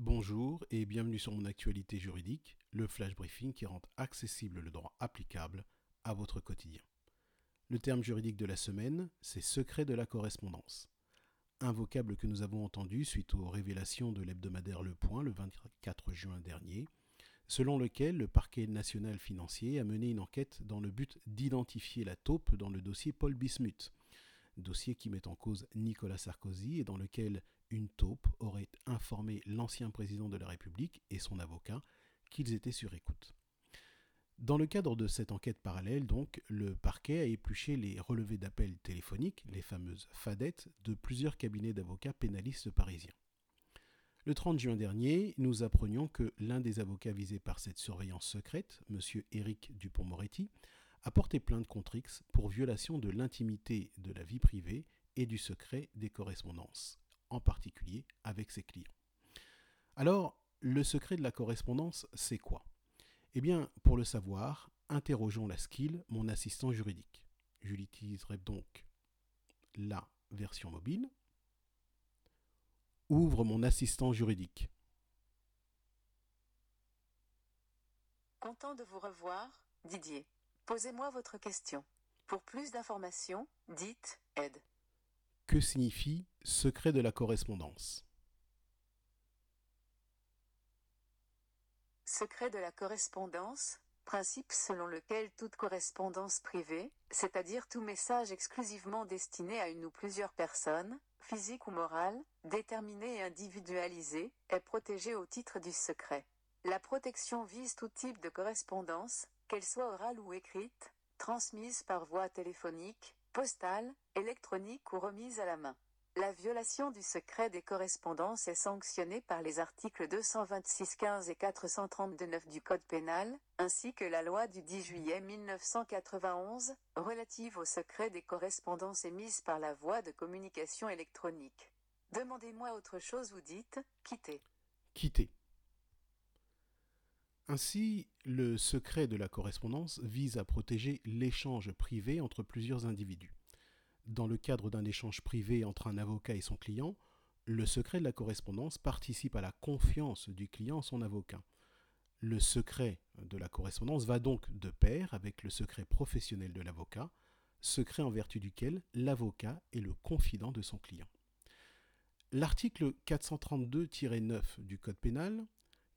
Bonjour et bienvenue sur mon actualité juridique, le flash briefing qui rend accessible le droit applicable à votre quotidien. Le terme juridique de la semaine, c'est secret de la correspondance. Un vocable que nous avons entendu suite aux révélations de l'hebdomadaire Le Point le 24 juin dernier, selon lequel le parquet national financier a mené une enquête dans le but d'identifier la taupe dans le dossier Paul Bismuth, dossier qui met en cause Nicolas Sarkozy et dans lequel une taupe aurait informé l'ancien président de la République et son avocat qu'ils étaient sur écoute. Dans le cadre de cette enquête parallèle, donc, le parquet a épluché les relevés d'appels téléphoniques, les fameuses fadettes, de plusieurs cabinets d'avocats pénalistes parisiens. Le 30 juin dernier, nous apprenions que l'un des avocats visés par cette surveillance secrète, M. Éric Dupont-Moretti, a porté plainte contre X pour violation de l'intimité de la vie privée et du secret des correspondances, en particulier avec ses clients. Alors, le secret de la correspondance, c'est quoi? Eh bien, pour le savoir, interrogeons la skill, mon assistant juridique. Je l'utiliserai donc la version mobile. Ouvre mon assistant juridique. Content de vous revoir, Didier. Posez-moi votre question. Pour plus d'informations, dites aide. Que signifie secret de la correspondance Secret de la correspondance, principe selon lequel toute correspondance privée, c'est-à-dire tout message exclusivement destiné à une ou plusieurs personnes, physiques ou morales, déterminées et individualisées, est protégée au titre du secret. La protection vise tout type de correspondance, qu'elle soit orale ou écrite, transmise par voie téléphonique, postale, électronique ou remise à la main. La violation du secret des correspondances est sanctionnée par les articles 226-15 et 432-9 du Code pénal, ainsi que la loi du 10 juillet 1991, relative au secret des correspondances émises par la voie de communication électronique. Demandez-moi autre chose ou dites, quittez. Quitter. Ainsi, le secret de la correspondance vise à protéger l'échange privé entre plusieurs individus. Dans le cadre d'un échange privé entre un avocat et son client, le secret de la correspondance participe à la confiance du client en son avocat. Le secret de la correspondance va donc de pair avec le secret professionnel de l'avocat, secret en vertu duquel l'avocat est le confident de son client. L'article 432-9 du Code pénal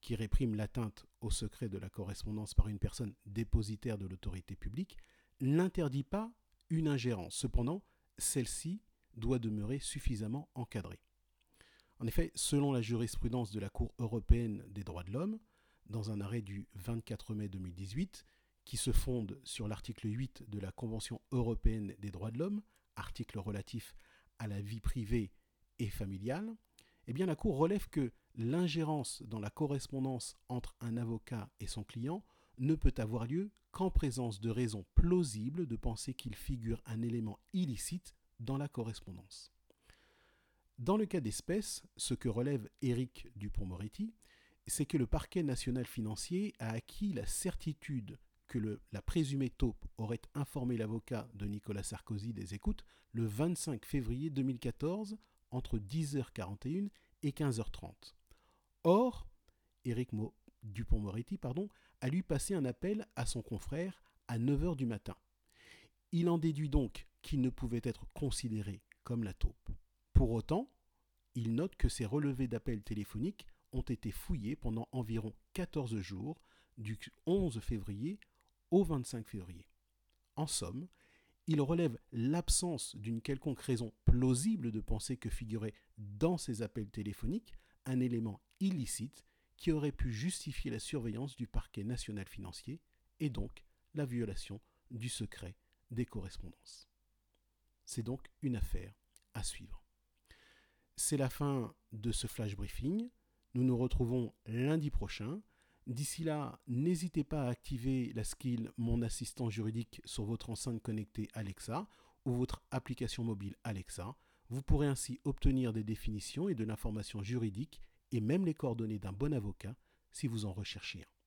qui réprime l'atteinte au secret de la correspondance par une personne dépositaire de l'autorité publique, n'interdit pas une ingérence. Cependant, celle-ci doit demeurer suffisamment encadrée. En effet, selon la jurisprudence de la Cour européenne des droits de l'homme, dans un arrêt du 24 mai 2018, qui se fonde sur l'article 8 de la Convention européenne des droits de l'homme, article relatif à la vie privée et familiale, eh la Cour relève que l'ingérence dans la correspondance entre un avocat et son client ne peut avoir lieu qu'en présence de raisons plausibles de penser qu'il figure un élément illicite dans la correspondance. Dans le cas d'espèce, ce que relève Éric Dupont-Moretti, c'est que le parquet national financier a acquis la certitude que la présumée taupe aurait informé l'avocat de Nicolas Sarkozy des écoutes le 25 février 2014 entre 10h41 et 15h30. Or, Éric Dupont-Moretti a lui passé un appel à son confrère à 9h du matin. Il en déduit donc qu'il ne pouvait être considéré comme la taupe. Pour autant, il note que ces relevés d'appels téléphoniques ont été fouillés pendant environ 14 jours, du 11 février au 25 février. En somme, il relève l'absence d'une quelconque raison plausible de penser que figurait dans ces appels téléphoniques un élément illicite qui aurait pu justifier la surveillance du parquet national financier et donc la violation du secret des correspondances. C'est donc une affaire à suivre. C'est la fin de ce flash briefing. Nous nous retrouvons lundi prochain. D'ici là, n'hésitez pas à activer la skill Mon assistant juridique sur votre enceinte connectée Alexa ou votre application mobile Alexa. Vous pourrez ainsi obtenir des définitions et de l'information juridique et même les coordonnées d'un bon avocat si vous en recherchez un.